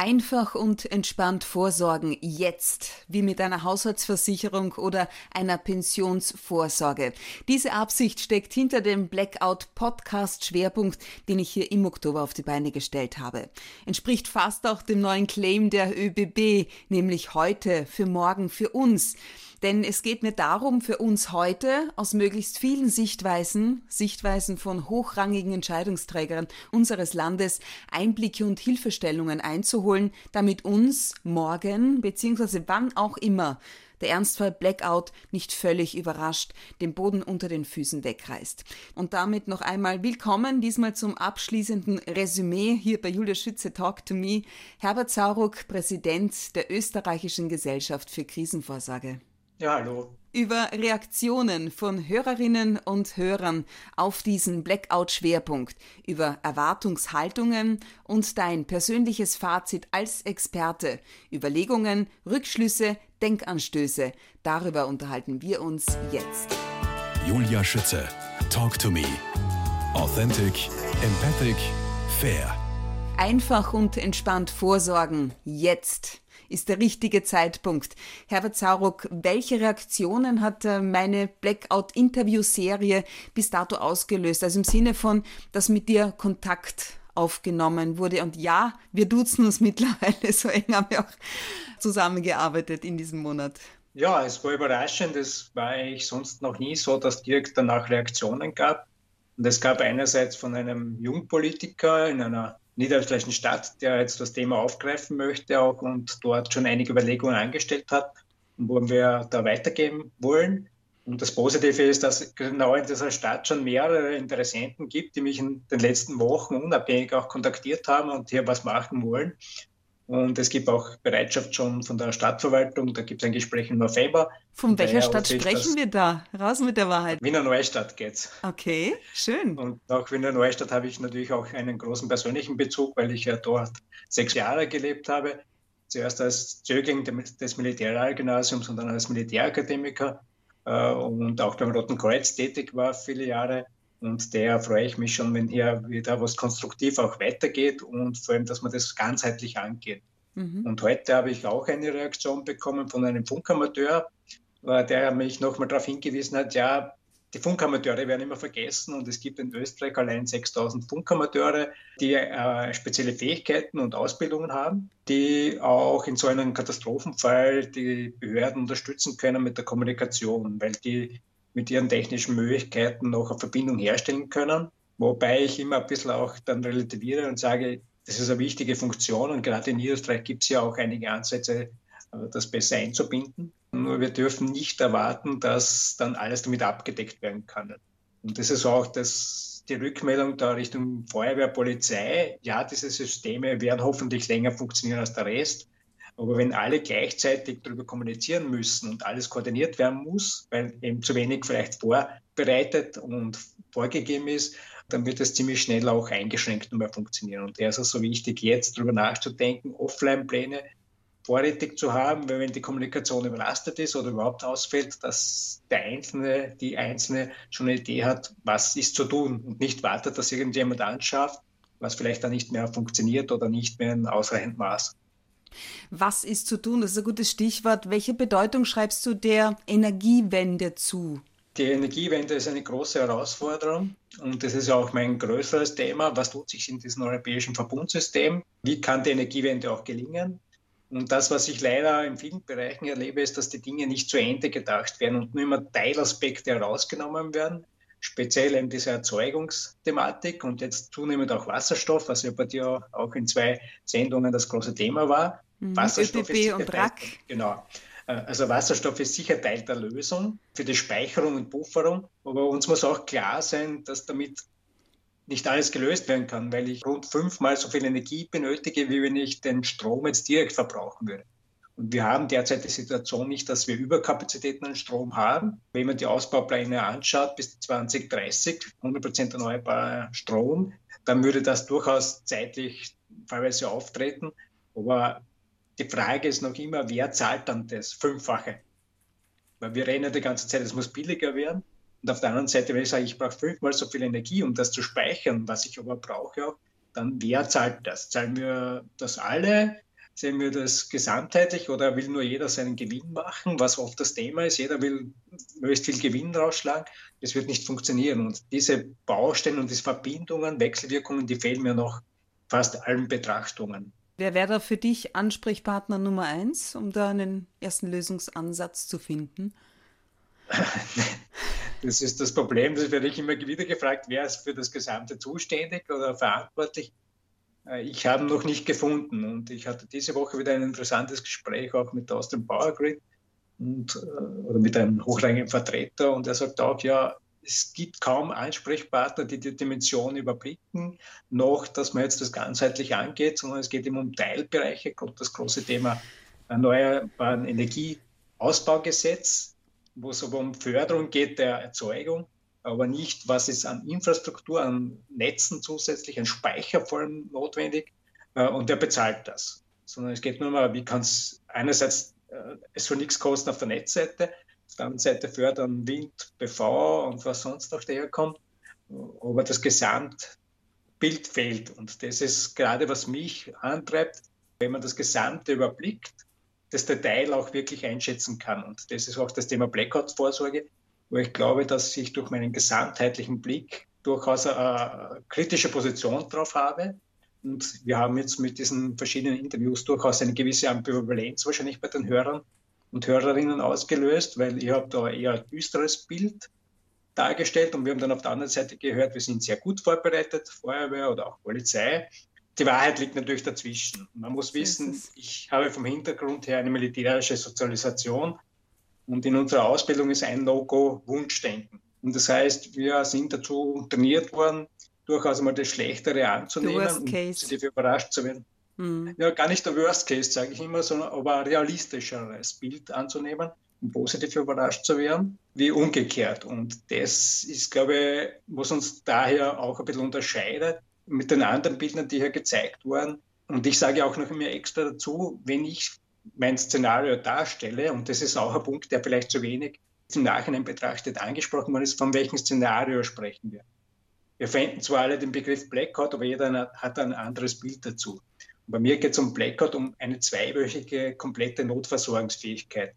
Einfach und entspannt vorsorgen jetzt, wie mit einer Haushaltsversicherung oder einer Pensionsvorsorge. Diese Absicht steckt hinter dem Blackout Podcast Schwerpunkt, den ich hier im Oktober auf die Beine gestellt habe. Entspricht fast auch dem neuen Claim der ÖBB, nämlich heute, für morgen, für uns. Denn es geht mir darum, für uns heute aus möglichst vielen Sichtweisen, Sichtweisen von hochrangigen Entscheidungsträgern unseres Landes, Einblicke und Hilfestellungen einzuholen, damit uns morgen bzw. wann auch immer der Ernstfall Blackout nicht völlig überrascht den Boden unter den Füßen wegreißt. Und damit noch einmal willkommen, diesmal zum abschließenden Resümee hier bei Julia Schütze Talk to Me. Herbert Sauruck, Präsident der Österreichischen Gesellschaft für Krisenvorsorge. Ja, hallo. Über Reaktionen von Hörerinnen und Hörern auf diesen Blackout-Schwerpunkt, über Erwartungshaltungen und dein persönliches Fazit als Experte, Überlegungen, Rückschlüsse, Denkanstöße, darüber unterhalten wir uns jetzt. Julia Schütze, Talk to Me. Authentic, empathic, fair. Einfach und entspannt vorsorgen, jetzt ist der richtige Zeitpunkt. Herbert Sauruck, welche Reaktionen hat äh, meine Blackout-Interview-Serie bis dato ausgelöst? Also im Sinne von, dass mit dir Kontakt aufgenommen wurde. Und ja, wir duzen uns mittlerweile, so eng haben wir auch zusammengearbeitet in diesem Monat. Ja, es war überraschend. Es war eigentlich sonst noch nie so, dass direkt danach Reaktionen gab. Und es gab einerseits von einem Jungpolitiker in einer niederösterreichischen Stadt, der jetzt das Thema aufgreifen möchte auch und dort schon einige Überlegungen angestellt hat, wo wir da weitergeben wollen. Und das Positive ist, dass es genau in dieser Stadt schon mehrere Interessenten gibt, die mich in den letzten Wochen unabhängig auch kontaktiert haben und hier was machen wollen. Und es gibt auch Bereitschaft schon von der Stadtverwaltung. Da gibt es ein Gespräch im November. Von welcher Stadt sprechen wir da? Raus mit der Wahrheit. Wiener Neustadt geht's. Okay, schön. Und auch Wiener Neustadt habe ich natürlich auch einen großen persönlichen Bezug, weil ich ja dort sechs Jahre gelebt habe. Zuerst als Zögling des Militärgymnasiums und dann als Militärakademiker äh, und auch beim Roten Kreuz tätig war viele Jahre. Und der freue ich mich schon, wenn hier wieder was konstruktiv auch weitergeht und vor allem, dass man das ganzheitlich angeht. Mhm. Und heute habe ich auch eine Reaktion bekommen von einem Funkamateur, äh, der mich nochmal darauf hingewiesen hat, ja, die Funkamateure werden immer vergessen und es gibt in Österreich allein 6000 Funkamateure, die äh, spezielle Fähigkeiten und Ausbildungen haben, die auch in so einem Katastrophenfall die Behörden unterstützen können mit der Kommunikation, weil die mit ihren technischen Möglichkeiten noch eine Verbindung herstellen können. Wobei ich immer ein bisschen auch dann relativiere und sage, das ist eine wichtige Funktion und gerade in Niederösterreich gibt es ja auch einige Ansätze, äh, das besser einzubinden. Nur wir dürfen nicht erwarten, dass dann alles damit abgedeckt werden kann. Und das ist auch das, die Rückmeldung da Richtung Feuerwehr, Polizei. Ja, diese Systeme werden hoffentlich länger funktionieren als der Rest. Aber wenn alle gleichzeitig darüber kommunizieren müssen und alles koordiniert werden muss, weil eben zu wenig vielleicht vorbereitet und vorgegeben ist, dann wird es ziemlich schnell auch eingeschränkt nur mehr funktionieren. Und daher ist es so wichtig, jetzt darüber nachzudenken, Offline-Pläne vorrätig zu haben, weil wenn die Kommunikation überlastet ist oder überhaupt ausfällt, dass der Einzelne, die Einzelne schon eine Idee hat, was ist zu tun und nicht wartet, dass irgendjemand anschafft, was vielleicht dann nicht mehr funktioniert oder nicht mehr in ausreichendem Maß. Was ist zu tun? Das ist ein gutes Stichwort. Welche Bedeutung schreibst du der Energiewende zu? Die Energiewende ist eine große Herausforderung und das ist ja auch mein größeres Thema. Was tut sich in diesem europäischen Verbundsystem? Wie kann die Energiewende auch gelingen? Und das, was ich leider in vielen Bereichen erlebe, ist, dass die Dinge nicht zu Ende gedacht werden und nur immer Teilaspekte herausgenommen werden speziell eben diese Erzeugungsthematik und jetzt zunehmend auch Wasserstoff, was ja bei dir auch in zwei Sendungen das große Thema war. Mhm, Wasserstoff ÖPP und Teil, Genau. Äh, also Wasserstoff ist sicher Teil der Lösung für die Speicherung und Pufferung, aber uns muss auch klar sein, dass damit nicht alles gelöst werden kann, weil ich rund fünfmal so viel Energie benötige, wie wenn ich den Strom jetzt direkt verbrauchen würde. Und wir haben derzeit die Situation nicht, dass wir Überkapazitäten an Strom haben. Wenn man die Ausbaupläne anschaut, bis 2030 100% erneuerbarer Strom, dann würde das durchaus zeitlich teilweise auftreten. Aber die Frage ist noch immer, wer zahlt dann das Fünffache? Weil wir reden ja die ganze Zeit, es muss billiger werden. Und auf der anderen Seite, wenn ich sage, ich brauche fünfmal so viel Energie, um das zu speichern, was ich aber brauche, dann wer zahlt das? Zahlen wir das alle? Sehen wir das gesamtheitlich oder will nur jeder seinen Gewinn machen, was oft das Thema ist? Jeder will möglichst viel Gewinn rausschlagen. Das wird nicht funktionieren. Und diese Baustellen und diese Verbindungen, Wechselwirkungen, die fehlen mir noch fast allen Betrachtungen. Wer wäre da für dich Ansprechpartner Nummer eins, um da einen ersten Lösungsansatz zu finden? Das ist das Problem, das werde ich immer wieder gefragt, wer ist für das Gesamte zuständig oder verantwortlich. Äh, ich habe noch nicht gefunden. Und ich hatte diese Woche wieder ein interessantes Gespräch auch mit Austrian Power Grid und, äh, oder mit einem hochrangigen Vertreter. Und er sagt auch, ja, es gibt kaum Ansprechpartner, die die Dimension überblicken, noch, dass man jetzt das ganzheitlich angeht, sondern es geht immer um Teilbereiche, kommt das große Thema Erneuerbaren Energieausbaugesetz, wo es aber um Förderung geht der Erzeugung, aber nicht, was ist an Infrastruktur, an Netzen zusätzlich, an Speicher vor allem notwendig äh, und der bezahlt das. Sondern es geht nur mal, wie kann es einerseits, äh, es soll nichts kosten auf der Netzseite, auf der anderen Seite fördern Wind, PV und was sonst noch daherkommt, aber das Gesamtbild fehlt und das ist gerade, was mich antreibt, wenn man das Gesamte überblickt, das Detail auch wirklich einschätzen kann. Und das ist auch das Thema Blackout-Vorsorge wo ich glaube, dass ich durch meinen gesamtheitlichen Blick durchaus eine kritische Position drauf habe. Und wir haben jetzt mit diesen verschiedenen Interviews durchaus eine gewisse Ambivalenz wahrscheinlich bei den Hörern und Hörerinnen ausgelöst, weil ich habe da eher ein düsteres Bild dargestellt und wir haben dann auf der anderen Seite gehört, wir sind sehr gut vorbereitet, Feuerwehr oder auch Polizei. Die Wahrheit liegt natürlich dazwischen. Man muss wissen, ich habe vom Hintergrund her eine militärische Sozialisation und in unserer Ausbildung ist ein No-Go Wunschdenken. Und das heißt, wir sind dazu trainiert worden, durchaus mal das Schlechtere anzunehmen und positiv überrascht zu werden. Mhm. Ja, gar nicht der Worst Case, sage ich immer, sondern aber ein realistischeres Bild anzunehmen und positiv überrascht zu werden, wie umgekehrt. Und das ist, glaube ich, was uns daher auch ein bisschen unterscheidet mit den anderen Bildern, die hier gezeigt wurden. Und ich sage auch noch immer extra dazu, wenn ich mein Szenario darstelle, und das ist auch ein Punkt, der vielleicht zu wenig im Nachhinein betrachtet angesprochen worden ist, von welchem Szenario sprechen wir. Wir verwenden zwar alle den Begriff Blackout, aber jeder hat ein anderes Bild dazu. Und bei mir geht es um Blackout, um eine zweiwöchige komplette Notversorgungsfähigkeit.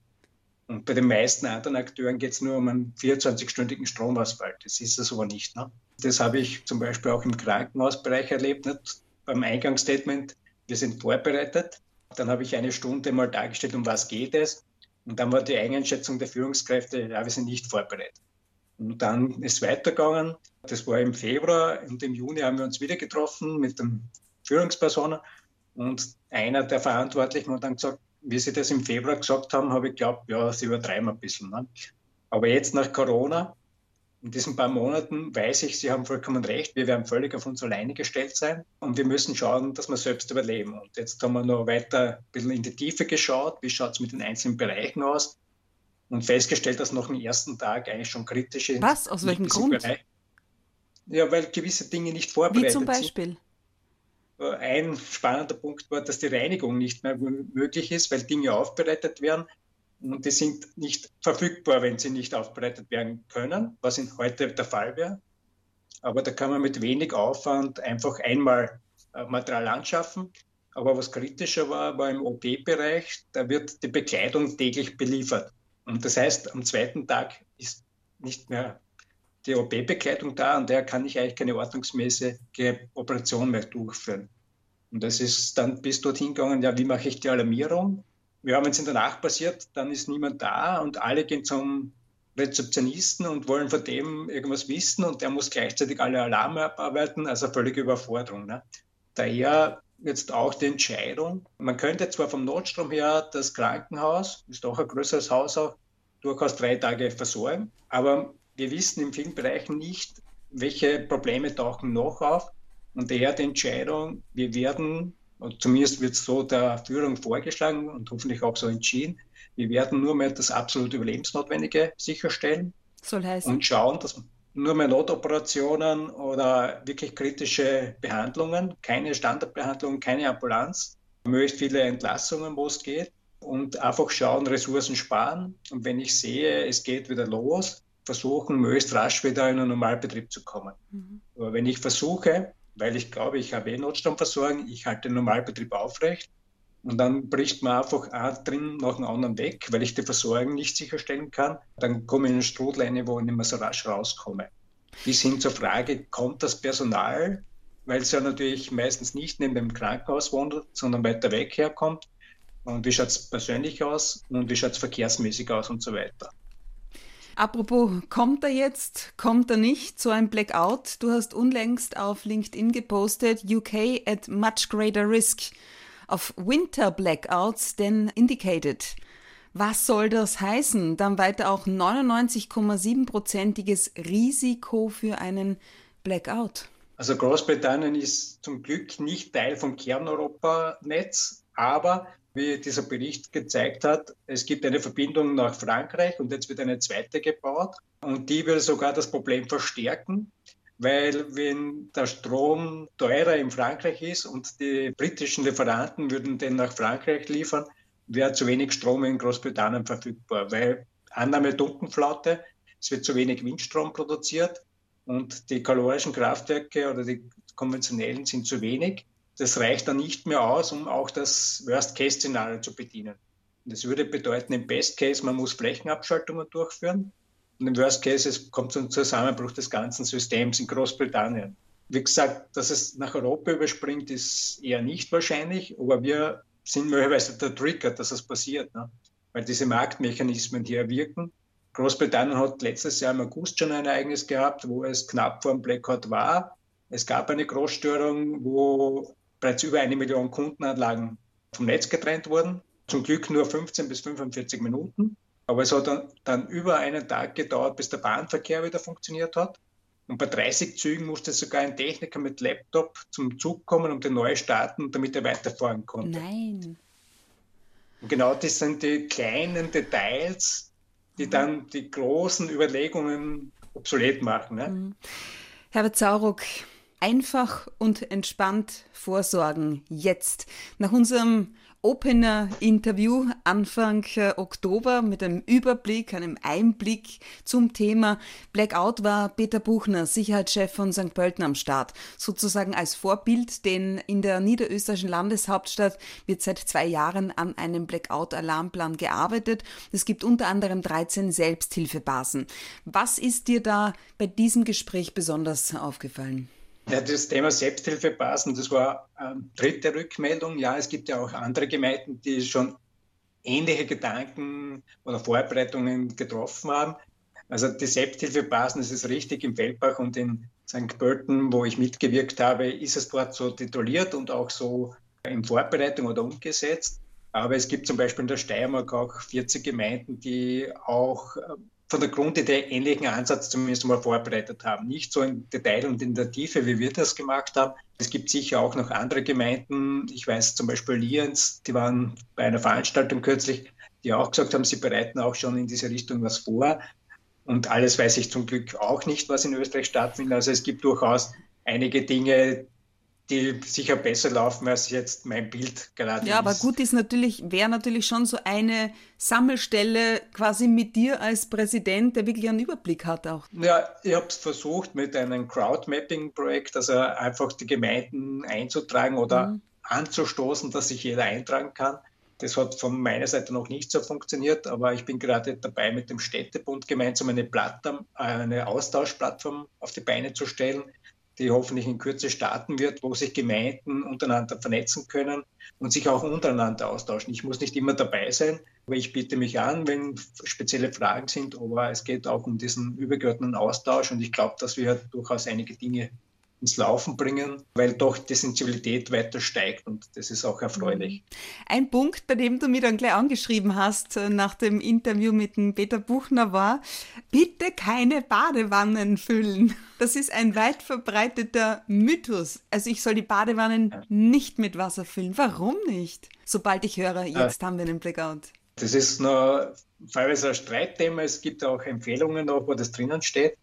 Und bei den meisten anderen Akteuren geht es nur um einen 24-stündigen Stromausfall. Das ist es aber nicht. Ne? Das habe ich zum Beispiel auch im Krankenhausbereich erlebt. Nicht? Beim Eingangsstatement, wir sind vorbereitet, dann habe ich eine Stunde mal dargestellt, um was geht es. Und dann war die Einschätzung der Führungskräfte, ja, wir sind nicht vorbereitet. Und dann ist es weitergegangen. Das war im Februar und im Juni haben wir uns wieder getroffen mit den Führungspersonen. Und einer der Verantwortlichen hat dann gesagt, wie sie das im Februar gesagt haben, habe ich geglaubt, ja, sie übertreiben ein bisschen. Ne? Aber jetzt nach Corona in diesen paar Monaten weiß ich, Sie haben vollkommen recht, wir werden völlig auf uns alleine gestellt sein und wir müssen schauen, dass wir selbst überleben. Und jetzt haben wir noch weiter ein bisschen in die Tiefe geschaut, wie schaut es mit den einzelnen Bereichen aus und festgestellt, dass noch am ersten Tag eigentlich schon kritisch ist. Was? Aus welchem Grund? Bereich. Ja, weil gewisse Dinge nicht vorbereitet sind. Wie zum Beispiel? Sind. Ein spannender Punkt war, dass die Reinigung nicht mehr möglich ist, weil Dinge aufbereitet werden und die sind nicht verfügbar, wenn sie nicht aufbereitet werden können, was in heute der Fall wäre. Aber da kann man mit wenig Aufwand einfach einmal äh, Material anschaffen. Aber was kritischer war, war im OP-Bereich, da wird die Bekleidung täglich beliefert. Und das heißt, am zweiten Tag ist nicht mehr die OP-Bekleidung da und der kann ich eigentlich keine ordnungsmäßige Operation mehr durchführen. Und das ist dann bis dorthin gegangen, ja, wie mache ich die Alarmierung? Ja, wenn es in der Nacht passiert, dann ist niemand da und alle gehen zum Rezeptionisten und wollen von dem irgendwas wissen und der muss gleichzeitig alle Alarme abarbeiten, also völlige Überforderung. Ne? Daher jetzt auch die Entscheidung, man könnte zwar vom Notstrom her das Krankenhaus, ist doch ein größeres Haus auch, durchaus drei Tage versorgen, aber wir wissen in vielen Bereichen nicht, welche Probleme tauchen noch auf und daher die Entscheidung, wir werden und zumindest wird es so der Führung vorgeschlagen und hoffentlich auch so entschieden. Wir werden nur mehr das absolut Überlebensnotwendige sicherstellen. Soll heißen? Und schauen, dass nur mehr Notoperationen oder wirklich kritische Behandlungen, keine Standardbehandlung, keine Ambulanz, möglichst viele Entlassungen, wo es geht. Und einfach schauen, Ressourcen sparen. Und wenn ich sehe, es geht wieder los, versuchen, möglichst rasch wieder in einen Normalbetrieb zu kommen. Mhm. Aber wenn ich versuche, weil ich glaube, ich habe eh Notstromversorgung, ich halte den Normalbetrieb aufrecht Und dann bricht man einfach ein drin nach dem anderen weg, weil ich die Versorgung nicht sicherstellen kann. Dann komme ich in eine Strudleine, wo ich nicht mehr so rasch rauskomme. Bis hin zur Frage, kommt das Personal, weil es ja natürlich meistens nicht neben dem Krankenhaus wohnt, sondern weiter weg herkommt. Und wie schaut es persönlich aus und wie schaut es verkehrsmäßig aus und so weiter. Apropos, kommt er jetzt, kommt er nicht, so ein Blackout? Du hast unlängst auf LinkedIn gepostet, UK at much greater risk of winter blackouts than indicated. Was soll das heißen? Dann weiter auch 99,7-prozentiges Risiko für einen Blackout. Also Großbritannien ist zum Glück nicht Teil vom Kerneuropa-Netz, aber wie dieser Bericht gezeigt hat, es gibt eine Verbindung nach Frankreich und jetzt wird eine zweite gebaut und die würde sogar das Problem verstärken, weil wenn der Strom teurer in Frankreich ist und die britischen Lieferanten würden den nach Frankreich liefern, wäre zu wenig Strom in Großbritannien verfügbar, weil Annahme Dunkelflaute, es wird zu wenig Windstrom produziert und die kalorischen Kraftwerke oder die konventionellen sind zu wenig das reicht dann nicht mehr aus, um auch das Worst-Case-Szenario zu bedienen. Und das würde bedeuten, im Best-Case, man muss Flächenabschaltungen durchführen. Und im Worst-Case, es kommt zum Zusammenbruch des ganzen Systems in Großbritannien. Wie gesagt, dass es nach Europa überspringt, ist eher nicht wahrscheinlich, aber wir sind möglicherweise der Trigger, dass es passiert, ne? weil diese Marktmechanismen hier wirken. Großbritannien hat letztes Jahr im August schon ein Ereignis gehabt, wo es knapp vor dem Blackout war. Es gab eine Großstörung, wo bereits über eine Million Kundenanlagen vom Netz getrennt wurden. Zum Glück nur 15 bis 45 Minuten. Aber es hat dann, dann über einen Tag gedauert, bis der Bahnverkehr wieder funktioniert hat. Und bei 30 Zügen musste sogar ein Techniker mit Laptop zum Zug kommen, um den neu starten, damit er weiterfahren konnte. Nein. Und genau das sind die kleinen Details, die dann die großen Überlegungen obsolet machen. Ne? Mhm. Herbert Sauruck, Einfach und entspannt vorsorgen. Jetzt. Nach unserem Opener-Interview Anfang äh, Oktober mit einem Überblick, einem Einblick zum Thema Blackout war Peter Buchner, Sicherheitschef von St. Pölten am Start. Sozusagen als Vorbild, denn in der niederösterreichischen Landeshauptstadt wird seit zwei Jahren an einem Blackout-Alarmplan gearbeitet. Es gibt unter anderem 13 Selbsthilfebasen. Was ist dir da bei diesem Gespräch besonders aufgefallen? Ja, das Thema Selbsthilfebasen, das war ähm, dritte Rückmeldung. Ja, es gibt ja auch andere Gemeinden, die schon ähnliche Gedanken oder Vorbereitungen getroffen haben. Also die Selbsthilfebasen, das ist richtig, im Feldbach und in St. Pölten, wo ich mitgewirkt habe, ist es dort so tituliert und auch so in Vorbereitung oder umgesetzt. Aber es gibt zum Beispiel in der Steiermark auch 40 Gemeinden, die auch ähm, von der Grundidee ähnlichen Ansatz zumindest mal vorbereitet haben. Nicht so im Detail und in der Tiefe, wie wir das gemacht haben. Es gibt sicher auch noch andere Gemeinden. Ich weiß zum Beispiel Lienz, die waren bei einer Veranstaltung kürzlich, die auch gesagt haben, sie bereiten auch schon in diese Richtung was vor. Und alles weiß ich zum Glück auch nicht, was in Österreich stattfindet. Also es gibt durchaus einige Dinge, die sicher besser laufen als jetzt mein Bild gerade. Ja, ist. aber gut ist natürlich, wäre natürlich schon so eine Sammelstelle quasi mit dir als Präsident, der wirklich einen Überblick hat auch. Ja, ich habe es versucht mit einem Crowdmapping-Projekt, also einfach die Gemeinden einzutragen oder mhm. anzustoßen, dass sich jeder eintragen kann. Das hat von meiner Seite noch nicht so funktioniert, aber ich bin gerade dabei, mit dem Städtebund gemeinsam eine Plattform, eine Austauschplattform auf die Beine zu stellen, die hoffentlich in Kürze starten wird, wo sich Gemeinden untereinander vernetzen können und sich auch untereinander austauschen. Ich muss nicht immer dabei sein, aber ich biete mich an, wenn spezielle Fragen sind. Aber es geht auch um diesen übergeordneten Austausch und ich glaube, dass wir durchaus einige Dinge ins Laufen bringen, weil doch die Sensibilität weiter steigt und das ist auch erfreulich. Ein Punkt, bei dem du mir dann gleich angeschrieben hast äh, nach dem Interview mit dem Peter Buchner war, bitte keine Badewannen füllen. Das ist ein weit verbreiteter Mythos. Also ich soll die Badewannen nicht mit Wasser füllen. Warum nicht? Sobald ich höre, jetzt haben wir einen Blackout. Das ist noch teilweise ein Streitthema. Es gibt auch Empfehlungen, noch, wo das drinnen steht.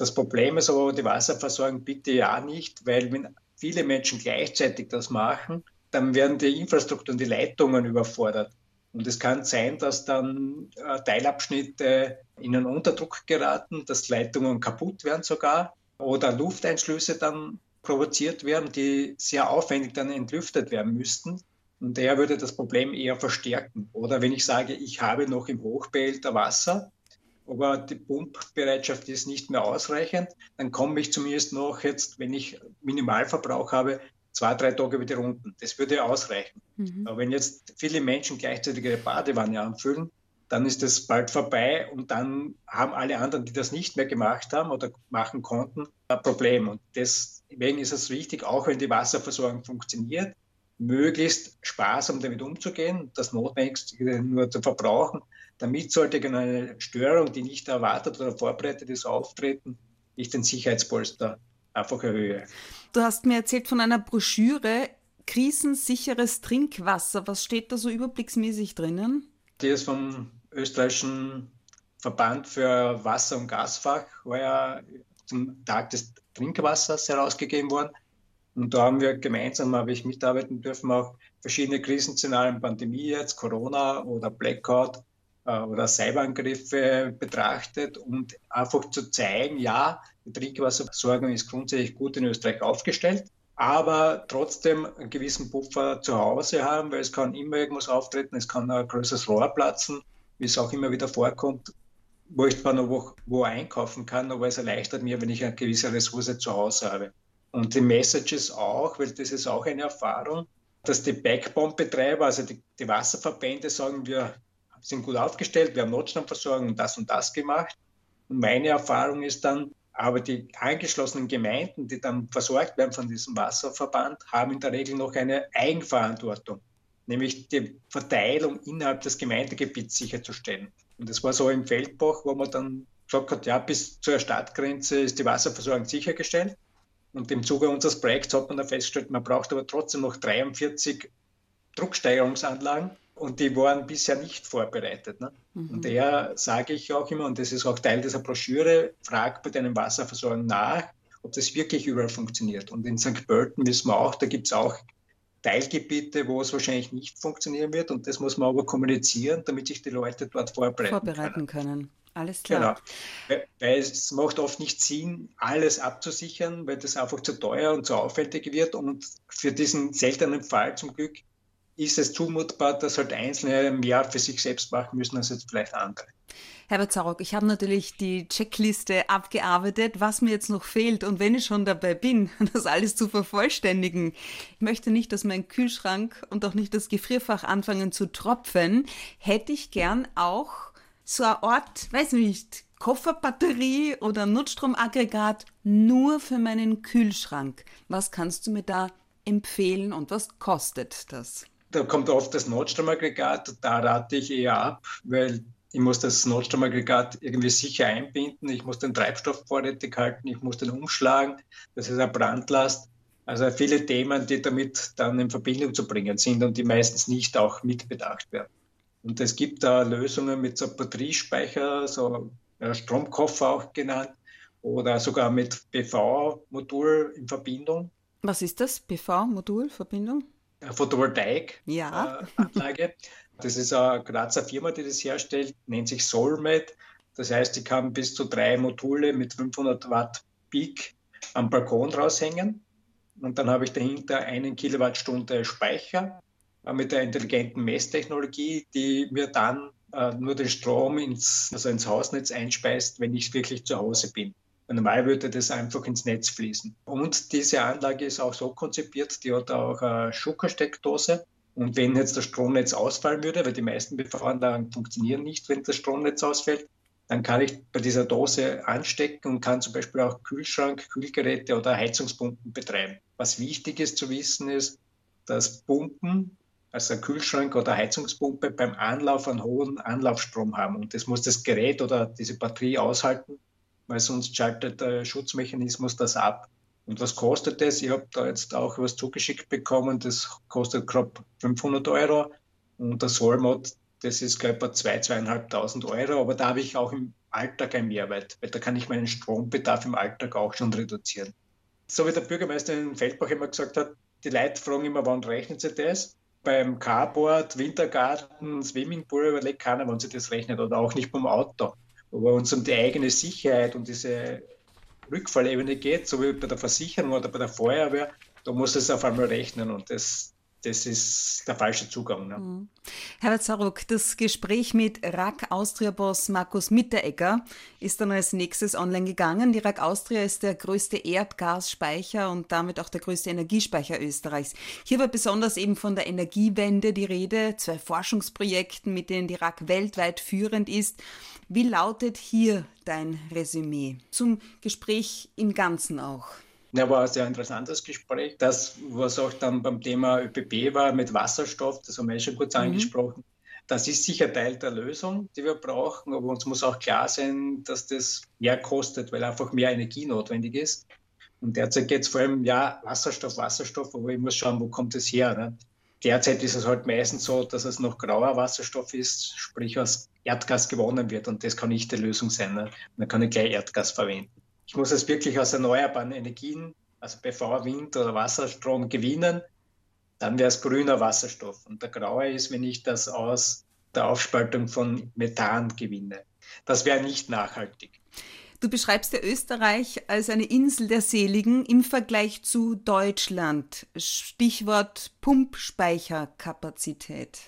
Das Problem ist aber die Wasserversorgung bitte ja nicht, weil wenn viele Menschen gleichzeitig das machen, dann werden die Infrastruktur und die Leitungen überfordert. Und es kann sein, dass dann äh, Teilabschnitte in einen Unterdruck geraten, dass Leitungen kaputt werden sogar oder Lufteinschlüsse dann provoziert werden, die sehr aufwendig dann entlüftet werden müssten. Und der würde das Problem eher verstärken. Oder wenn ich sage, ich habe noch im Hochbehälter Wasser, aber die Pumpbereitschaft ist nicht mehr ausreichend, dann komme ich zumindest noch jetzt, wenn ich Minimalverbrauch habe, zwei, drei Tage wieder unten. Das würde ausreichen. Mhm. Aber wenn jetzt viele Menschen gleichzeitig ihre Badewanne anfüllen, dann ist das bald vorbei und dann haben alle anderen, die das nicht mehr gemacht haben oder machen konnten, ein Problem. Und deswegen ist es wichtig, auch wenn die Wasserversorgung funktioniert, möglichst sparsam damit umzugehen, das Notwendigste nur zu verbrauchen. Damit sollte eine Störung, die nicht erwartet oder vorbereitet ist, auftreten, ich den Sicherheitspolster einfach erhöhe. Du hast mir erzählt von einer Broschüre, krisensicheres Trinkwasser. Was steht da so überblicksmäßig drinnen? Die ist vom österreichischen Verband für Wasser- und Gasfach, ja zum Tag des Trinkwassers herausgegeben worden. Und da haben wir gemeinsam, habe ich mitarbeiten dürfen, auch verschiedene Krisenszenarien, Pandemie jetzt, Corona oder Blackout oder Cyberangriffe betrachtet und einfach zu zeigen, ja, die Trinkwasserversorgung ist grundsätzlich gut in Österreich aufgestellt, aber trotzdem einen gewissen Puffer zu Hause haben, weil es kann immer irgendwas auftreten, es kann ein größeres Rohr platzen, wie es auch immer wieder vorkommt, wo ich zwar noch wo, einkaufen kann, aber es erleichtert mir, wenn ich eine gewisse Ressource zu Hause habe. Und die Message ist auch, weil das ist auch eine Erfahrung, dass die Backbone-Betreiber, also die, die, Wasserverbände sagen, wir sind gut aufgestellt, wir haben Notstromversorgung und das und das gemacht. Und meine Erfahrung ist dann, aber die angeschlossenen Gemeinden, die dann versorgt werden von diesem Wasserverband, haben in der Regel noch eine Eigenverantwortung, nämlich die Verteilung innerhalb des Gemeindegebiets sicherzustellen. Und das war so im Feldbach, wo man dann gesagt hat, ja, bis zur Stadtgrenze ist die Wasserversorgung sichergestellt. Und im Zuge unseres Projekts hat man dann festgestellt, man braucht aber trotzdem noch 43 Drucksteigerungsanlagen und die waren bisher nicht vorbereitet. Ne? Mhm. Und der sage ich auch immer, und das ist auch Teil dieser Broschüre, frag bei deinem Wasserversorgung nach, ob das wirklich überall funktioniert. Und in St. Pölten wissen wir auch, da gibt es auch Teilgebiete, wo es wahrscheinlich nicht funktionieren wird. Und das muss man aber kommunizieren, damit sich die Leute dort vorbereiten, vorbereiten können. können. Alles klar. Genau. Weil es macht oft nicht Sinn, alles abzusichern, weil das einfach zu teuer und zu aufwendig wird. Und für diesen seltenen Fall zum Glück ist es zumutbar, dass halt Einzelne mehr für sich selbst machen müssen als jetzt vielleicht andere. Herbert Zarok, ich habe natürlich die Checkliste abgearbeitet, was mir jetzt noch fehlt. Und wenn ich schon dabei bin, das alles zu vervollständigen, ich möchte nicht, dass mein Kühlschrank und auch nicht das Gefrierfach anfangen zu tropfen, hätte ich gern auch so eine Art, weiß nicht, Kofferbatterie oder Nutzstromaggregat nur für meinen Kühlschrank. Was kannst du mir da empfehlen und was kostet das? Da kommt oft das Notstromaggregat, da rate ich eher ab, weil ich muss das Notstromaggregat irgendwie sicher einbinden, ich muss den Treibstoff vorrätig halten, ich muss den umschlagen, das ist eine Brandlast. Also viele Themen, die damit dann in Verbindung zu bringen sind und die meistens nicht auch mitbedacht werden. Und es gibt da Lösungen mit so Batteriespeicher, so Stromkoffer auch genannt, oder sogar mit PV-Modul in Verbindung. Was ist das? PV-Modul-Verbindung? Photovoltaik-Anlage. Ja. das ist eine Grazer Firma, die das herstellt, nennt sich Solmed. Das heißt, die kann bis zu drei Module mit 500 Watt Peak am Balkon raushängen. Und dann habe ich dahinter einen Kilowattstunde Speicher äh, mit der intelligenten Messtechnologie, die mir dann äh, nur den Strom ins, also ins Hausnetz einspeist, wenn ich wirklich zu Hause bin. Normal würde das einfach ins Netz fließen. Und diese Anlage ist auch so konzipiert, die hat auch eine Schuckersteckdose. Und wenn jetzt das Stromnetz ausfallen würde, weil die meisten PV-Anlagen funktionieren nicht, wenn das Stromnetz ausfällt, dann kann ich bei dieser Dose anstecken und kann zum Beispiel auch Kühlschrank, Kühlgeräte oder Heizungspumpen betreiben. Was wichtig ist zu wissen ist, dass Pumpen also Kühlschrank oder Heizungspumpe beim Anlauf einen hohen Anlaufstrom haben. Und das muss das Gerät oder diese Batterie aushalten, weil sonst schaltet der Schutzmechanismus das ab. Und was kostet das? Ich habe da jetzt auch was zugeschickt bekommen, das kostet grob 500 Euro. Und das Solmod, das ist glaube ich 2.000, 2.500 Euro, aber da habe ich auch im Alltag einen Mehrwert, weil da kann ich meinen Strombedarf im Alltag auch schon reduzieren. So wie der Bürgermeister in Feldbach immer gesagt hat, die Leute fragen immer, wann rechnen sie das? beim Carport, Wintergarten, Swimmingpool überlegt keiner, wenn sie das rechnet oder auch nicht beim Auto. Aber wenn es um die eigene Sicherheit und diese Rückfallebene geht, so wie bei der Versicherung oder bei der Feuerwehr, da muss es auf einmal rechnen und das das ist der falsche Zugang. Ne? Mhm. Herbert Saruk, das Gespräch mit RAK Austria-Boss Markus Mitteregger ist dann als nächstes online gegangen. Die RAK Austria ist der größte Erdgasspeicher und damit auch der größte Energiespeicher Österreichs. Hier war besonders eben von der Energiewende die Rede, zwei Forschungsprojekten, mit denen die RAK weltweit führend ist. Wie lautet hier dein Resümee zum Gespräch im Ganzen auch? Ja, war ein sehr interessantes Gespräch. Das, was auch dann beim Thema ÖPP war mit Wasserstoff, das haben wir eh schon kurz mhm. angesprochen. Das ist sicher Teil der Lösung, die wir brauchen, aber uns muss auch klar sein, dass das mehr kostet, weil einfach mehr Energie notwendig ist. Und derzeit geht es vor allem, ja, Wasserstoff, Wasserstoff, aber ich muss schauen, wo kommt es her. Ne? Derzeit ist es halt meistens so, dass es noch grauer Wasserstoff ist, sprich aus Erdgas gewonnen wird und das kann nicht die Lösung sein. Ne? Man kann nicht gleich Erdgas verwenden ich muss es wirklich aus erneuerbaren Energien, also PV, Wind oder Wasserstrom gewinnen, dann wäre es grüner Wasserstoff. Und der graue ist, wenn ich das aus der Aufspaltung von Methan gewinne. Das wäre nicht nachhaltig. Du beschreibst ja Österreich als eine Insel der Seligen im Vergleich zu Deutschland. Stichwort Pumpspeicherkapazität.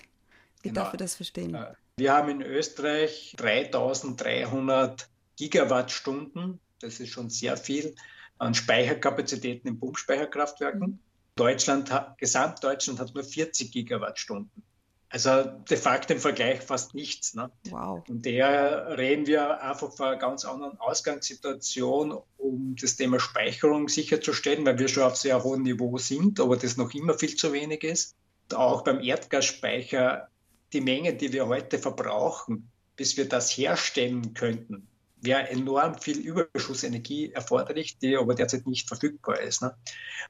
Wie genau. darf ich das verstehen? Äh, wir haben in Österreich 3300 Gigawattstunden das ist schon sehr viel an Speicherkapazitäten in Pumpspeicherkraftwerken. Mhm. Deutschland, Gesamtdeutschland hat nur 40 Gigawattstunden. Also de facto im Vergleich fast nichts. Ne? Wow. Und daher reden wir einfach von einer ganz anderen Ausgangssituation, um das Thema Speicherung sicherzustellen, weil wir schon auf sehr hohem Niveau sind, aber das noch immer viel zu wenig ist. Und auch beim Erdgasspeicher, die Menge, die wir heute verbrauchen, bis wir das herstellen könnten, wäre enorm viel Überschussenergie erforderlich, die aber derzeit nicht verfügbar ist. Ne?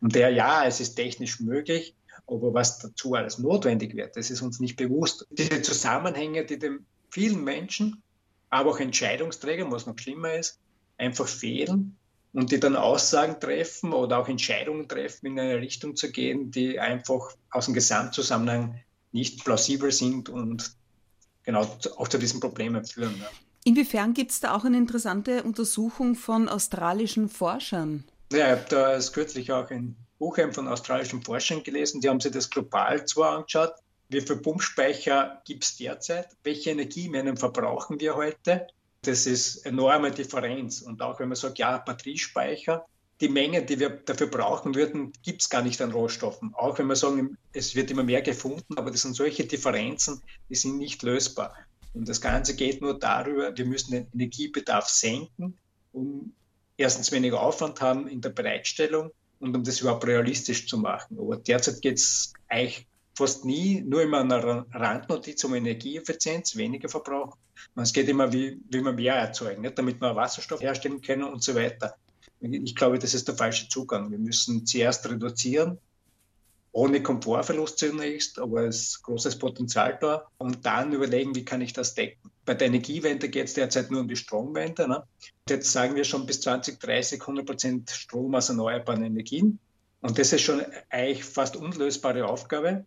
Und der, ja, es ist technisch möglich, aber was dazu alles notwendig wird, das ist uns nicht bewusst. Diese Zusammenhänge, die den vielen Menschen, aber auch Entscheidungsträgern, was noch schlimmer ist, einfach fehlen und die dann Aussagen treffen oder auch Entscheidungen treffen, in eine Richtung zu gehen, die einfach aus dem Gesamtzusammenhang nicht plausibel sind und genau auch zu diesen Problemen führen. Ja. Inwiefern gibt es da auch eine interessante Untersuchung von australischen Forschern? Ja, ich habe da erst kürzlich auch ein Buch von australischen Forschern gelesen. Die haben sich das global zwar angeschaut. Wie viele Pumpspeicher gibt es derzeit? Welche Energiemengen verbrauchen wir heute? Das ist enorme Differenz. Und auch wenn man sagt, ja, Batteriespeicher, die Menge, die wir dafür brauchen würden, gibt es gar nicht an Rohstoffen. Auch wenn wir sagen, es wird immer mehr gefunden, aber das sind solche Differenzen, die sind nicht lösbar. Und das Ganze geht nur darüber, wir müssen den Energiebedarf senken, um erstens weniger Aufwand haben in der Bereitstellung und um das überhaupt realistisch zu machen. Aber derzeit geht es eigentlich fast nie nur immer eine Randnotiz um Energieeffizienz, weniger Verbrauch. Es geht immer, wie, wie wir mehr erzeugen, nicht? damit wir Wasserstoff herstellen können und so weiter. Ich glaube, das ist der falsche Zugang. Wir müssen zuerst reduzieren ohne Komfortverlust zunächst, aber es ist großes Potenzial da. Und dann überlegen, wie kann ich das decken. Bei der Energiewende geht es derzeit nur um die Stromwende. Ne? Jetzt sagen wir schon bis 2030 100 Prozent Strom aus erneuerbaren Energien. Und das ist schon eigentlich fast unlösbare Aufgabe.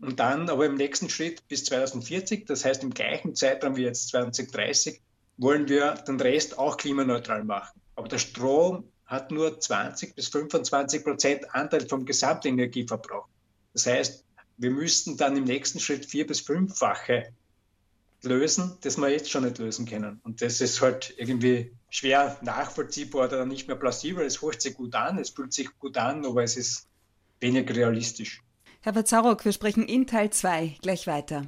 Und dann aber im nächsten Schritt bis 2040, das heißt im gleichen Zeitraum wie jetzt 2030, wollen wir den Rest auch klimaneutral machen. Aber der Strom hat nur 20 bis 25 Prozent Anteil vom Gesamtenergieverbrauch. Das heißt, wir müssten dann im nächsten Schritt vier bis fünffache lösen, das wir jetzt schon nicht lösen können. Und das ist halt irgendwie schwer nachvollziehbar oder nicht mehr plausibel. Es hört sich gut an, es fühlt sich gut an, aber es ist wenig realistisch. Herr Zarok, wir sprechen in Teil 2 gleich weiter.